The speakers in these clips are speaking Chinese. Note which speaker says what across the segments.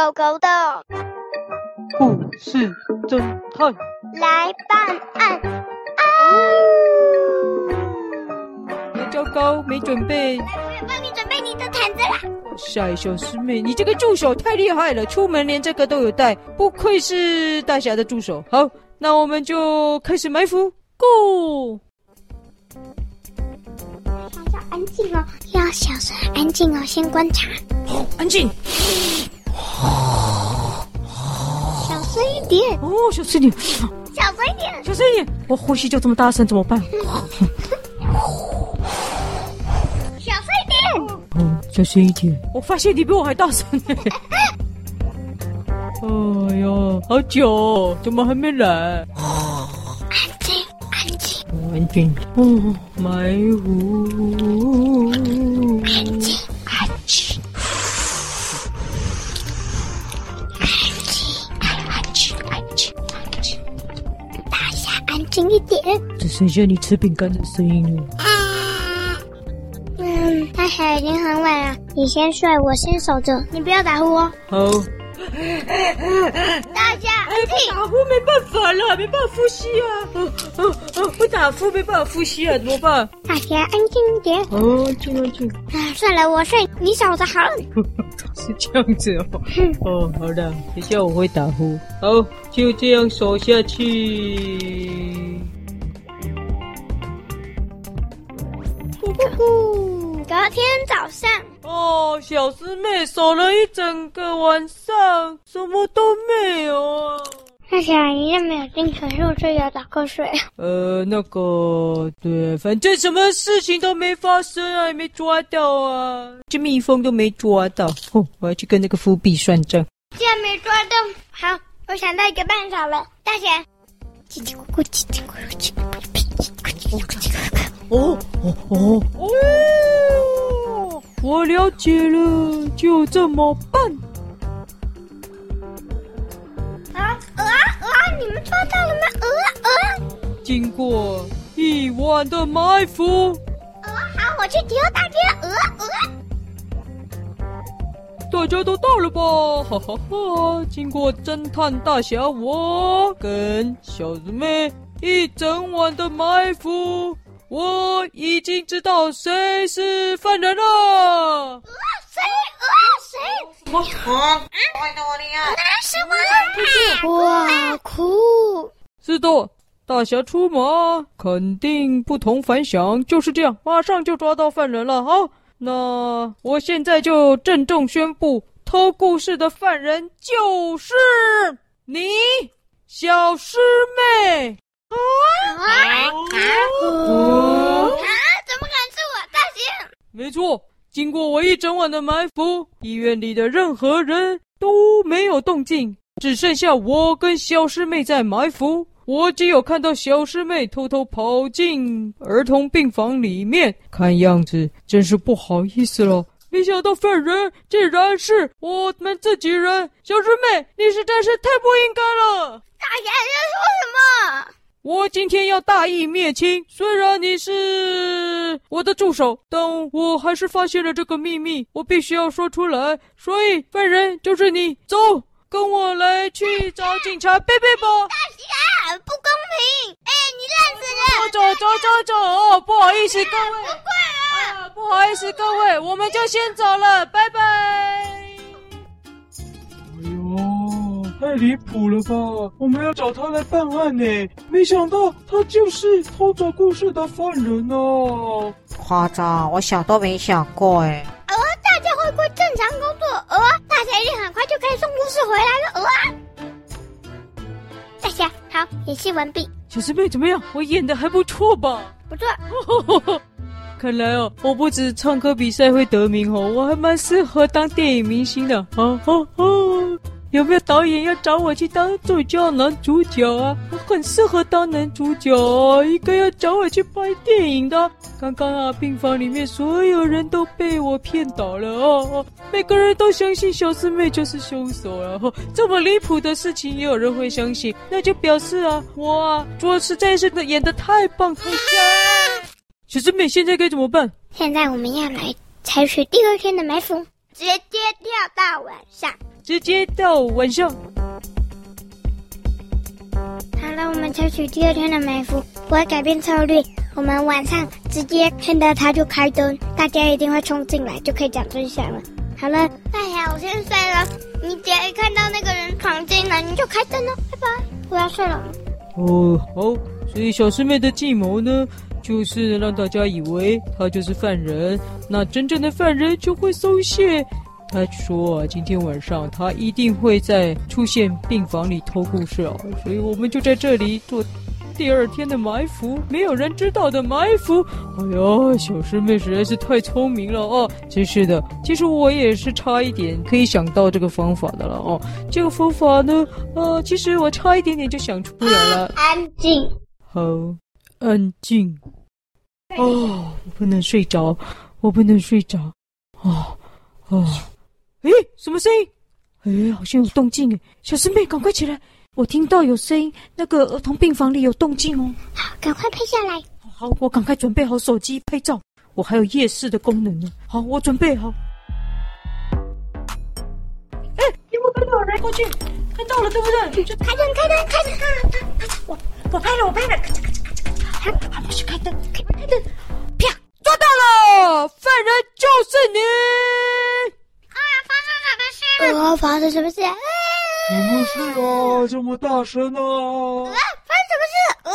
Speaker 1: 狗狗的
Speaker 2: 故事侦探
Speaker 1: 来办案啊！
Speaker 2: 糟糕，没准备。
Speaker 1: 来，我帮你准备你的毯子啦。
Speaker 2: 晒小师妹，你这个助手太厉害了，出门连这个都有带，不愧是大侠的助手。好，那我们就开始埋伏，Go！
Speaker 1: 要安静哦，要小声安静哦，先观察。
Speaker 2: 好，安
Speaker 1: 静。声一点
Speaker 2: 哦，小声一点。
Speaker 1: 小声一点，
Speaker 2: 小声一点。我呼吸就这么大声，怎么办？
Speaker 1: 小声一点。
Speaker 2: 哦，小声一点。我发现你比我还大声哎。哎呀，好久哦，怎么还没来？
Speaker 1: 安静，安静，
Speaker 2: 安静。哦，埋伏。
Speaker 1: 轻一点，
Speaker 2: 只剩下你吃饼干的声音了。
Speaker 1: 嗯，大侠已经很晚了，你先睡，我先守着，你不要打呼哦。
Speaker 2: 好。
Speaker 1: 大家，
Speaker 2: 哎，不打呼没办法了，没办法呼吸啊！哦哦哦，不打呼没办法呼吸啊，怎么办？
Speaker 1: 大家，安静一点。
Speaker 2: 哦，静啊静。
Speaker 1: 啊，算了，我睡，你守着好了。
Speaker 2: 是这样子哦。哦，好的，等下我会打呼。好，就这样守下去。
Speaker 1: 呼呼呼！隔天早上，
Speaker 2: 哦，小师妹守了一整个晚上，什么都没有啊。
Speaker 1: 大侠一样没有进城，入睡要打瞌睡。
Speaker 2: 呃，那个，对，反正什么事情都没发生啊，也没抓到啊，这蜜蜂都没抓到。哦，我要去跟那个伏笔算账。
Speaker 1: 既然没抓到，好，我想到一个办法了。大侠，叽叽咕咕，叽叽咕咕，叽叽咕咕，叽叽咕咕。
Speaker 2: 哦哦哦哦！我了解了，就这么办。
Speaker 1: 啊鹅啊鹅啊！你们抓到了吗？鹅啊鹅啊！
Speaker 2: 经过一晚的埋伏，
Speaker 1: 鹅好，我去丢大街。鹅鹅，
Speaker 2: 大家都到了吧？哈哈哈！经过侦探大侠我跟小师妹一整晚的埋伏。我已经知道谁是犯人了。
Speaker 1: 呃，谁？啊，谁？
Speaker 2: 我我
Speaker 1: 啊！那是我。哇，酷！
Speaker 2: 是的，大侠出马，肯定不同凡响。就是这样，马上就抓到犯人了。好，那我现在就郑重宣布，偷故事的犯人就是你，小师妹。啊啊
Speaker 1: 啊！怎么可能是我？大侠？
Speaker 2: 没错，经过我一整晚的埋伏，医院里的任何人都没有动静，只剩下我跟小师妹在埋伏。我只有看到小师妹偷偷跑进儿童病房里面，看样子真是不好意思了。没想到犯人竟然是我们自己人，小师妹，你实在是太不应该了。
Speaker 1: 大侠在说什么？
Speaker 2: 我今天要大义灭亲，虽然你是我的助手，但我还是发现了这个秘密，我必须要说出来。所以犯人就是你，走，跟我来去找警察贝贝吧。
Speaker 1: 大侠，不公平！哎，你烂死人！
Speaker 2: 走走走走走，不好意思各位，
Speaker 1: 不怪
Speaker 2: 啊，不好意思各位，我们就先走了，拜拜。太离谱了吧！我们要找他来办案呢，没想到他就是偷走故事的犯人哦。
Speaker 3: 夸张，我想都没想过哎。
Speaker 1: 呃，大家会不会正常工作？呃，大家一定很快就可以送故事回来了。呃，大侠好，演戏完毕。
Speaker 2: 小师妹怎么样？我演的还不错吧？
Speaker 1: 不错。
Speaker 2: 看来哦，我不止唱歌比赛会得名哦，我还蛮适合当电影明星的。哈哈哈。有没有导演要找我去当最佳、男主角啊？我很适合当男主角啊，应该要找我去拍电影的。刚刚啊，病房里面所有人都被我骗倒了哦，每个人都相信小师妹就是凶手了。哦，这么离谱的事情也有人会相信，那就表示啊，我啊，做实在是演得太棒太香。小师妹现在该怎么办？
Speaker 1: 现在我们要来采取第二天的埋伏，直接跳到晚上。
Speaker 2: 直接到晚上。
Speaker 1: 好了，我们采取第二天的埋伏，不会改变策略。我们晚上直接看到他就开灯，大家一定会冲进来，就可以讲真相了。好了，大侠，我先睡了。你只要一看到那个人闯进来，你就开灯了。拜拜，我要睡了。
Speaker 2: 哦，好，所以小师妹的计谋呢，就是让大家以为他就是犯人，那真正的犯人就会松懈。他说：“今天晚上他一定会在出现病房里偷故事啊，所以我们就在这里做第二天的埋伏，没有人知道的埋伏。哎呀，小师妹实在是太聪明了哦！真是的，其实我也是差一点可以想到这个方法的了哦。这个方法呢，呃，其实我差一点点就想出来了。
Speaker 1: 安静，
Speaker 2: 好，安静。哦，我不能睡着，我不能睡着。哦，哦。”诶，什么声音？诶，好像有动静诶！小师妹，赶快起来！我听到有声音，那个儿童病房里有动静哦。
Speaker 1: 好，赶快拍下来。
Speaker 2: 好，我赶快准备好手机拍照。我还有夜视的功能呢。好，我准备好。哎，有没有看到人过去？看到了，对不对？
Speaker 1: 开灯，开灯，开灯！我我拍了，我拍了。咔嚓咔嚓咔嚓！还还不是开灯，开灯开灯！
Speaker 2: 啪，抓到了！犯人就是你。
Speaker 1: 呃，发生什么事？
Speaker 4: 什么事啊？这么大声呢？
Speaker 1: 啊，发生什么事？啊，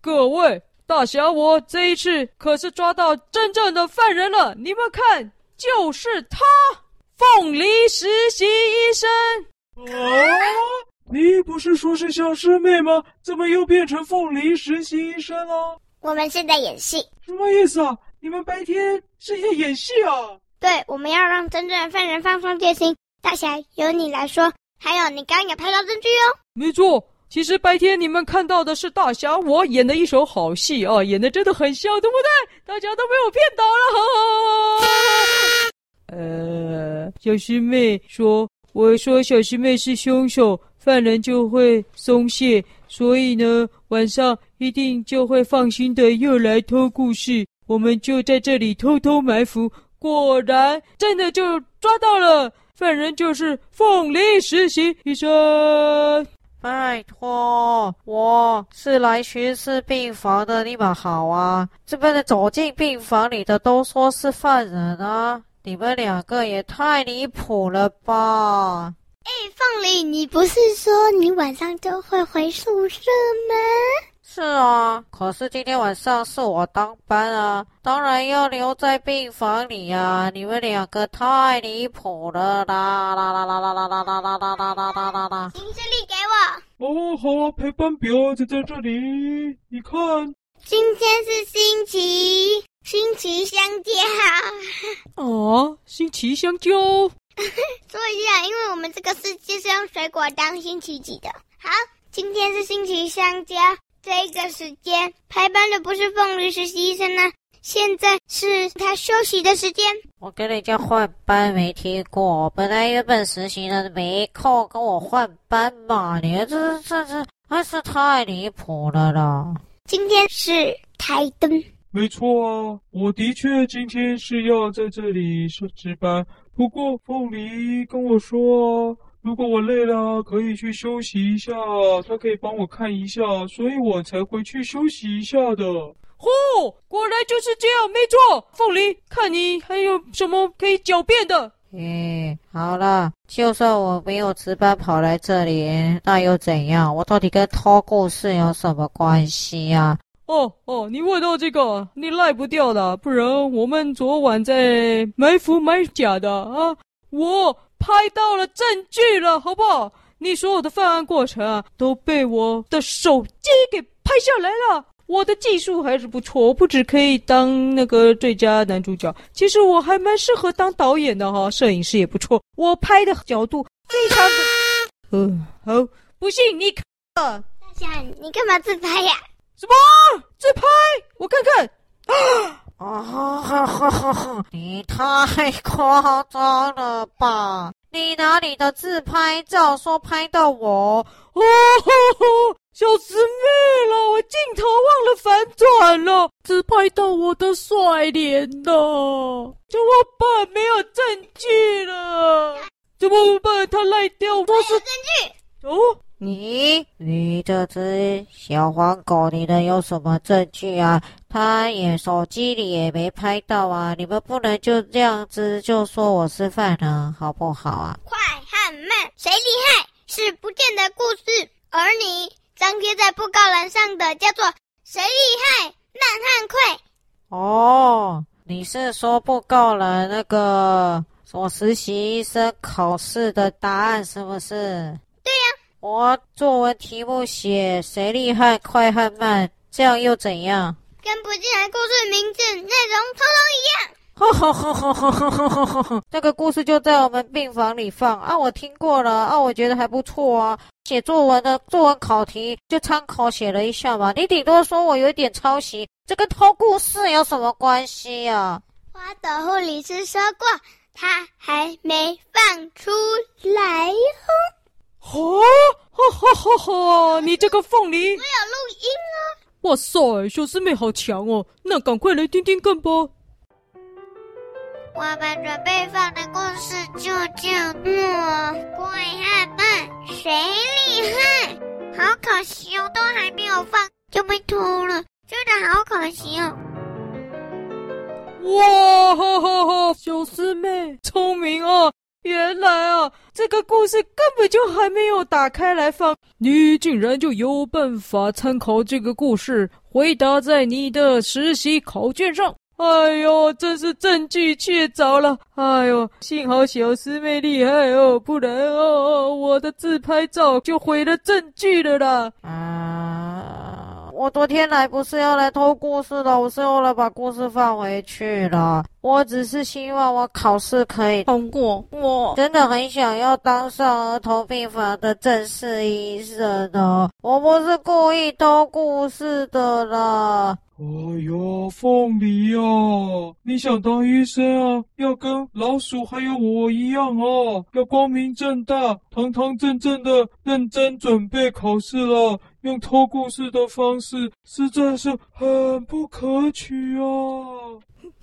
Speaker 2: 各位大侠，我这一次可是抓到真正的犯人了。你们看，就是他，凤梨实习医生。
Speaker 4: 啊！你不是说是小师妹吗？怎么又变成凤梨实习医生了？
Speaker 1: 我们是在演戏。
Speaker 4: 什么意思啊？你们白天是在演戏啊？
Speaker 1: 对，我们要让真正的犯人放松戒心。大侠，由你来说，还有你刚刚也拍到证据哦。
Speaker 2: 没错，其实白天你们看到的是大侠我演的一手好戏啊，演的真的很像，对不对？大家都被我骗倒了。呃，小师妹说，我说小师妹是凶手，犯人就会松懈，所以呢，晚上一定就会放心的又来偷故事。我们就在这里偷偷埋伏，果然真的就抓到了。犯人就是凤梨实习医生。
Speaker 3: 拜托，我是来巡视病房的，你们好啊！这边的走进病房里的都说是犯人啊！你们两个也太离谱了吧！
Speaker 1: 哎，凤梨，你不是说你晚上就会回宿舍吗？
Speaker 3: 是啊，可是今天晚上是我当班啊，当然要留在病房里啊！你们两个太离谱了啦啦啦啦啦啦啦啦啦啦啦啦啦啦啦！
Speaker 1: 行事历给我。
Speaker 4: 哦，好，陪伴表就在这里，你看。
Speaker 1: 今天是星期，星期香蕉。
Speaker 2: 哦，星期香蕉。
Speaker 1: 说一下，因为我们这个世界是用水果当星期几的。好，今天是星期香蕉。这个时间排班的不是凤梨实习医生呢，现在是他休息的时间。
Speaker 3: 我跟人家换班没听过，本来原本实习的没空跟我换班嘛，你这这这还是太离谱了啦！
Speaker 1: 今天是台灯，
Speaker 4: 没错啊，我的确今天是要在这里说值班，不过凤梨跟我说。如果我累了，可以去休息一下，他可以帮我看一下，所以我才回去休息一下的。
Speaker 2: 嚯、哦，果然就是这样，没错。凤梨，看你还有什么可以狡辩的？
Speaker 3: 嗯，好了，就算我没有值班跑来这里，那又怎样？我到底跟偷故事有什么关系呀？
Speaker 2: 哦哦，你问到这个，你赖不掉的，不然我们昨晚在埋伏埋假的啊，我。拍到了证据了，好不好？你所有的犯案过程啊，都被我的手机给拍下来了。我的技术还是不错，我不只可以当那个最佳男主角，其实我还蛮适合当导演的哈。摄影师也不错，我拍的角度非常的……嗯，好，不信你看。
Speaker 1: 大侠，你干嘛自拍呀？
Speaker 2: 什么自拍？我看看。啊！
Speaker 3: 啊哈哈哈哈哈！你太夸张了吧！你拿你的自拍照说拍到我，
Speaker 2: 哦，小师妹了，我镜头忘了反转了，只拍到我的帅脸呢，就我本没有证据了。怎么办？他赖掉，我是
Speaker 1: 证据。
Speaker 2: 哦，
Speaker 3: 你你这只小黄狗，你能有什么证据啊？他也手机里也没拍到啊！你们不能就这样子就说我是犯人，好不好啊？
Speaker 1: 快和慢，谁厉害是不见得故事，而你张贴在布告栏上的叫做“谁厉害慢和快”。
Speaker 3: 哦，你是说布告栏那个我实习医生考试的答案是不是？我作文题目写谁厉害，快和慢，这样又怎样？
Speaker 1: 跟不进来故事名字、内容通通一
Speaker 3: 样。这个故事就在我们病房里放啊，我听过了啊，我觉得还不错啊。写作文的作文考题就参考写了一下嘛，你顶多说我有点抄袭，这跟偷故事有什么关系呀、啊？
Speaker 1: 花朵护理师说过，他还没放出来哦。
Speaker 2: 哦，哈哈哈哈！你这个凤梨，我有
Speaker 1: 录音啊！
Speaker 2: 哇塞，小师妹好强哦！那赶快来听听看吧。
Speaker 1: 我们准备放的故事就叫做《快和慢，谁厉害》。好可惜哦，都还没有放就被偷了，真的好可惜哦。
Speaker 2: 哇哈哈哈！小师妹聪明哦。原来啊，这个故事根本就还没有打开来放，你竟然就有办法参考这个故事，回答在你的实习考卷上。哎呦，真是证据确凿了！哎呦，幸好小师妹厉害哦，不然哦，我的自拍照就毁了证据了啦。
Speaker 3: 啊。我昨天来不是要来偷故事的，我是要来把故事放回去了。我只是希望我考试可以通过。我真的很想要当上儿童病房的正式医生呢。我不是故意偷故事的啦。
Speaker 4: 哎呀，凤梨啊，你想当医生啊？要跟老鼠还有我一样哦，要光明正大、堂堂正正的认真准备考试了。用偷故事的方式，实在是很不可取啊！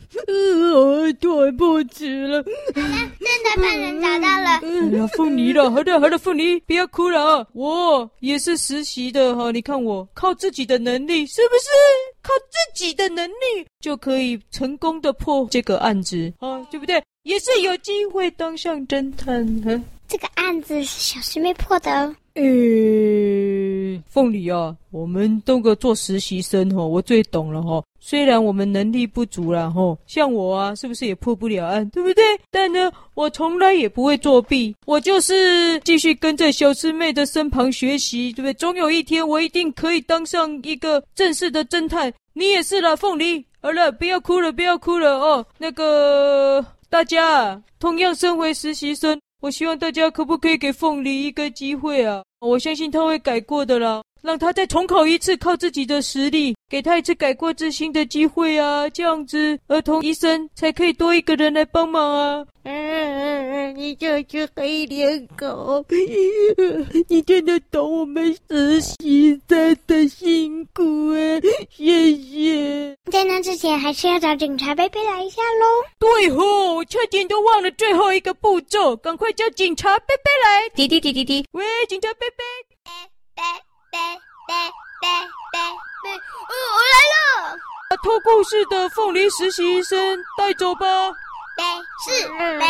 Speaker 2: 呃，对不起了。
Speaker 1: 好了，真的犯人找到了。
Speaker 2: 哎呀，凤梨了，好的好的，凤梨，不要哭了啊！我也是实习的哈，你看我靠自己的能力，是不是？靠自己的能力就可以成功的破这个案子啊，对不对？也是有机会当上侦探。啊，
Speaker 1: 这个案子是小师妹破的哦。
Speaker 2: 呃，凤梨啊，我们都个做实习生哈，我最懂了哈。虽然我们能力不足了，吼，像我啊，是不是也破不了案，对不对？但呢，我从来也不会作弊，我就是继续跟在小师妹的身旁学习，对不对？总有一天，我一定可以当上一个正式的侦探。你也是啦，凤梨。好了，不要哭了，不要哭了哦。那个大家同样身为实习生，我希望大家可不可以给凤梨一个机会啊？我相信他会改过的了。让他再重考一次，靠自己的实力，给他一次改过自新的机会啊！这样子，儿童医生才可以多一个人来帮忙啊！
Speaker 3: 嗯嗯嗯，你这只黑脸狗，
Speaker 2: 你真的懂我们实习生的辛苦啊！谢谢。
Speaker 1: 在那之前，还是要找警察贝贝来一下喽。
Speaker 2: 对吼，我差点都忘了最后一个步骤，赶快叫警察贝贝来！滴滴滴滴滴，喂，警察贝贝，贝贝。贝贝贝贝贝，嗯，我来了。把偷故事的凤梨实习医生带走吧。
Speaker 1: 贝是贝。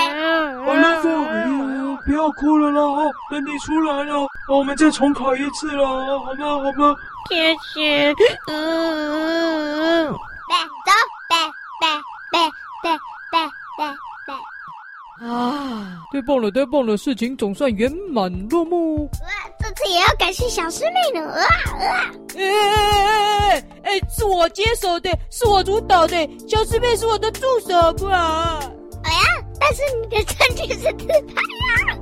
Speaker 4: 好了，凤梨，不要哭了。啦，等你出来了，我们再重考一次了，好吗？好吗？
Speaker 3: 谢谢。嗯嗯嗯。
Speaker 1: 贝走，贝贝贝贝贝贝贝。
Speaker 2: 啊，太棒了，太棒了，事情总算圆满落幕。
Speaker 1: 这次也要感谢小师妹呢！啊啊！
Speaker 2: 哎哎哎哎哎！是我接手的，是我主导的，小师妹是我的助手，不啊？
Speaker 1: 哎呀，但是你的证据是自拍呀！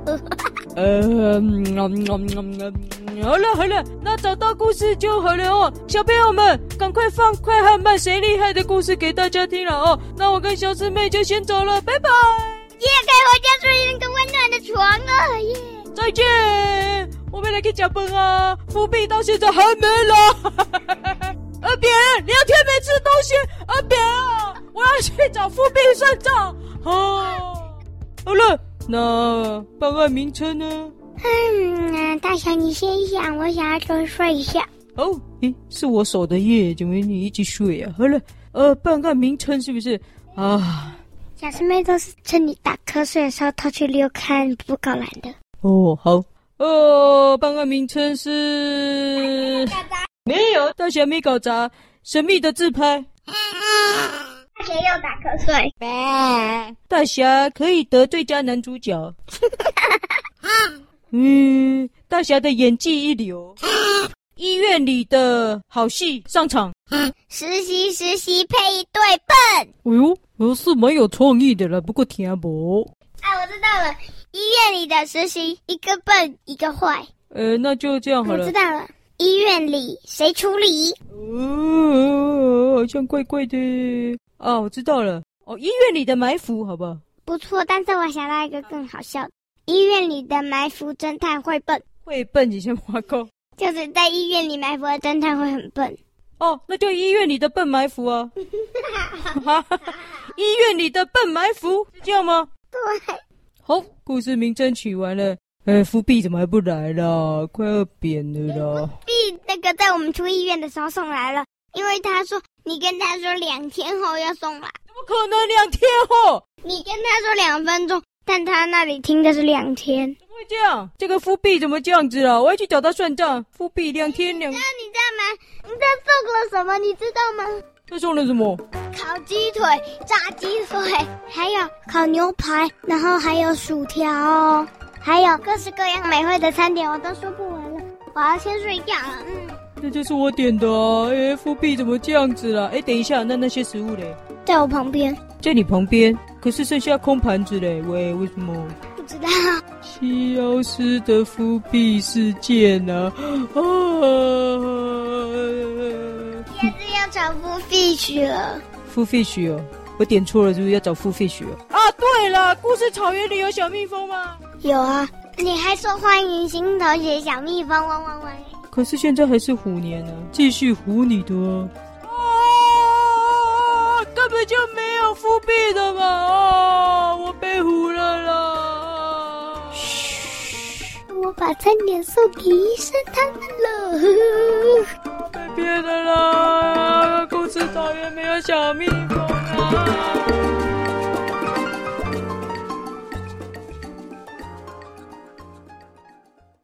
Speaker 2: 嗯嗯嗯嗯，好了好了，那找到故事就好了哦。小朋友们，赶快放《快和慢谁厉害》的故事给大家听了哦。那我跟小师妹就先走了，拜拜。
Speaker 1: 耶，可以回家睡那个温暖的床了耶！
Speaker 2: 再见。我们来给脚本啊！富币到现在还没来。阿扁，两天没吃东西。阿扁啊，我要去找富币算账。好，好了，那办案名称呢？
Speaker 1: 嗯，大侠你先想，我想要多睡一下。
Speaker 2: 哦，咦，是我守的夜，怎么你一起睡啊？好了，呃，办案名称是不是啊？
Speaker 1: 小师妹都是趁你打瞌睡的时候偷去溜看布告栏的。
Speaker 2: 哦，好，哦，办案名称是没有，大侠没搞砸，神秘的自拍。
Speaker 1: 大侠又打瞌睡。
Speaker 2: 大侠可以得最佳男主角。嗯，大侠的演技一流。医院里的好戏上场。
Speaker 1: 实习实习配一对笨。
Speaker 2: 哎呦，我是蛮有创意的了，不过听不。
Speaker 1: 啊，我知道了，医院里的实习一个笨一个坏。
Speaker 2: 呃，那就这样好了。
Speaker 1: 我知道了，医院里谁处理？
Speaker 2: 哦，好像怪怪的。啊，我知道了。哦，医院里的埋伏，好不好？
Speaker 1: 不错，但是我想到一个更好笑的。医院里的埋伏侦探会笨，
Speaker 2: 会笨你先滑沟，
Speaker 1: 就是在医院里埋伏的侦探会很笨。
Speaker 2: 哦，那就医院里的笨埋伏啊！医院里的笨埋伏，是这样吗？
Speaker 1: 对。
Speaker 2: 好，故事名称取完了。哎，伏笔怎么还不来了？快要扁了啦！
Speaker 1: 伏笔那个在我们出医院的时候送来了，因为他说你跟他说两天后要送来。
Speaker 2: 怎么可能两天后？
Speaker 1: 你跟他说两分钟。但他那里听的是两天，
Speaker 2: 怎么会这样？这个富弼怎么这样子了？我要去找他算账。富弼两天两，
Speaker 1: 那你在吗？你在送了什么？你知道吗？
Speaker 2: 他送了什么？
Speaker 1: 烤鸡腿、炸鸡腿，还有烤牛排，然后还有薯条，还有各式各样美味的餐点，我都说不完了。我要先睡觉了。嗯，
Speaker 2: 那就是我点的啊。哎，富弼怎么这样子了？哎，等一下，那那些食物嘞？
Speaker 1: 在我旁边，
Speaker 2: 在你旁边。可是剩下空盘子嘞，喂，为什么？
Speaker 1: 不知道。
Speaker 2: 消失的富弼事件呢？啊！
Speaker 1: 也是要找富弼去了。
Speaker 2: 富弼去哦，我点错了，是不是要找富弼去哦？啊，对了，故事草原里有小蜜蜂吗？
Speaker 1: 有啊，你还说欢迎新同学小蜜蜂汪汪汪。
Speaker 2: 可是现在还是虎年呢，继续虎你的哦。根本就没有复辟的嘛！哦，我被唬了啦！
Speaker 1: 嘘，我把餐点送给医生他们了。
Speaker 2: 被骗了啦！公司草原没有小蜜蜂。